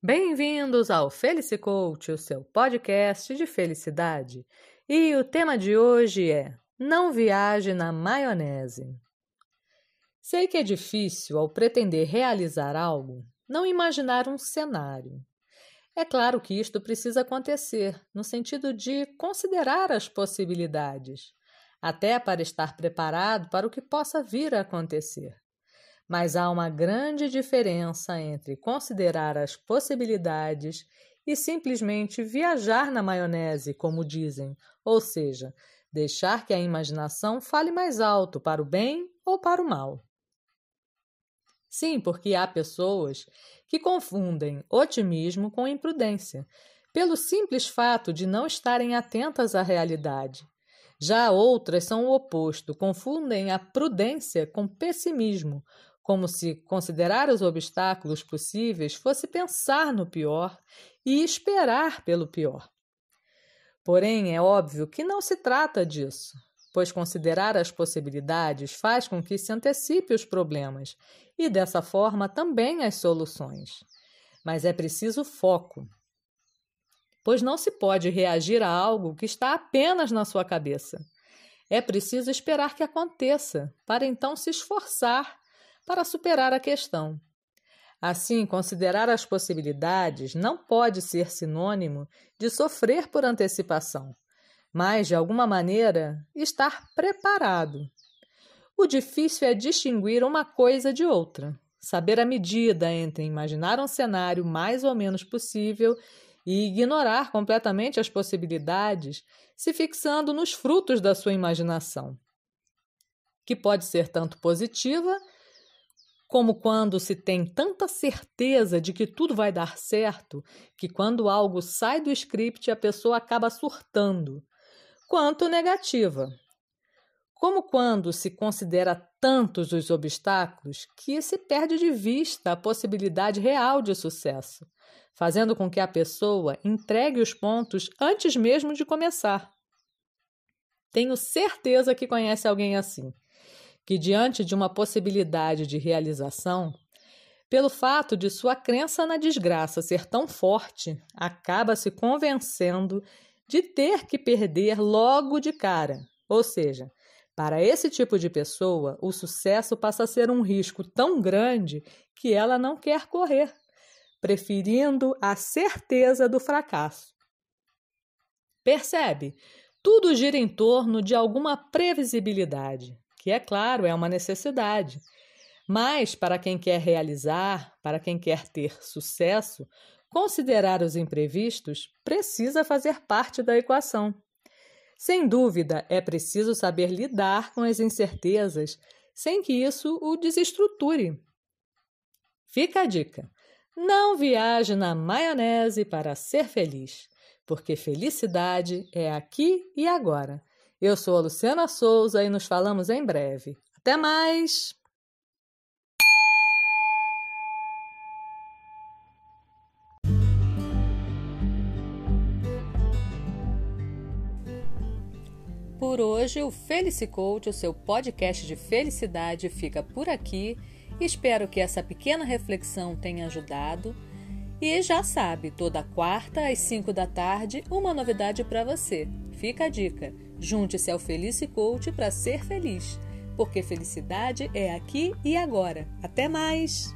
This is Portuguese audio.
Bem-vindos ao Felicicoach, o seu podcast de felicidade. E o tema de hoje é Não viaje na maionese. Sei que é difícil, ao pretender realizar algo, não imaginar um cenário. É claro que isto precisa acontecer, no sentido de considerar as possibilidades, até para estar preparado para o que possa vir a acontecer. Mas há uma grande diferença entre considerar as possibilidades e simplesmente viajar na maionese, como dizem, ou seja, deixar que a imaginação fale mais alto para o bem ou para o mal. Sim, porque há pessoas que confundem otimismo com imprudência, pelo simples fato de não estarem atentas à realidade. Já outras são o oposto, confundem a prudência com pessimismo, como se considerar os obstáculos possíveis fosse pensar no pior e esperar pelo pior. Porém, é óbvio que não se trata disso, pois considerar as possibilidades faz com que se antecipe os problemas e, dessa forma, também as soluções. Mas é preciso foco, pois não se pode reagir a algo que está apenas na sua cabeça. É preciso esperar que aconteça, para então se esforçar para superar a questão. Assim, considerar as possibilidades não pode ser sinônimo de sofrer por antecipação, mas, de alguma maneira, estar preparado. O difícil é distinguir uma coisa de outra, saber a medida entre imaginar um cenário mais ou menos possível e ignorar completamente as possibilidades, se fixando nos frutos da sua imaginação, que pode ser tanto positiva como quando se tem tanta certeza de que tudo vai dar certo que quando algo sai do script a pessoa acaba surtando, quanto negativa. Como quando se considera tantos os obstáculos que se perde de vista a possibilidade real de sucesso, fazendo com que a pessoa entregue os pontos antes mesmo de começar. Tenho certeza que conhece alguém assim que, diante de uma possibilidade de realização, pelo fato de sua crença na desgraça ser tão forte, acaba se convencendo de ter que perder logo de cara. Ou seja, para esse tipo de pessoa, o sucesso passa a ser um risco tão grande que ela não quer correr, preferindo a certeza do fracasso. Percebe? Tudo gira em torno de alguma previsibilidade que é claro, é uma necessidade. Mas, para quem quer realizar, para quem quer ter sucesso, considerar os imprevistos precisa fazer parte da equação. Sem dúvida, é preciso saber lidar com as incertezas sem que isso o desestruture. Fica a dica: não viaje na maionese para ser feliz, porque felicidade é aqui e agora. Eu sou a Luciana Souza e nos falamos em breve. Até mais! Por hoje, o Felicicoach, o seu podcast de felicidade, fica por aqui. Espero que essa pequena reflexão tenha ajudado. E já sabe, toda quarta às 5 da tarde, uma novidade para você. Fica a dica Junte-se ao Felice Coach para ser feliz, porque felicidade é aqui e agora. Até mais!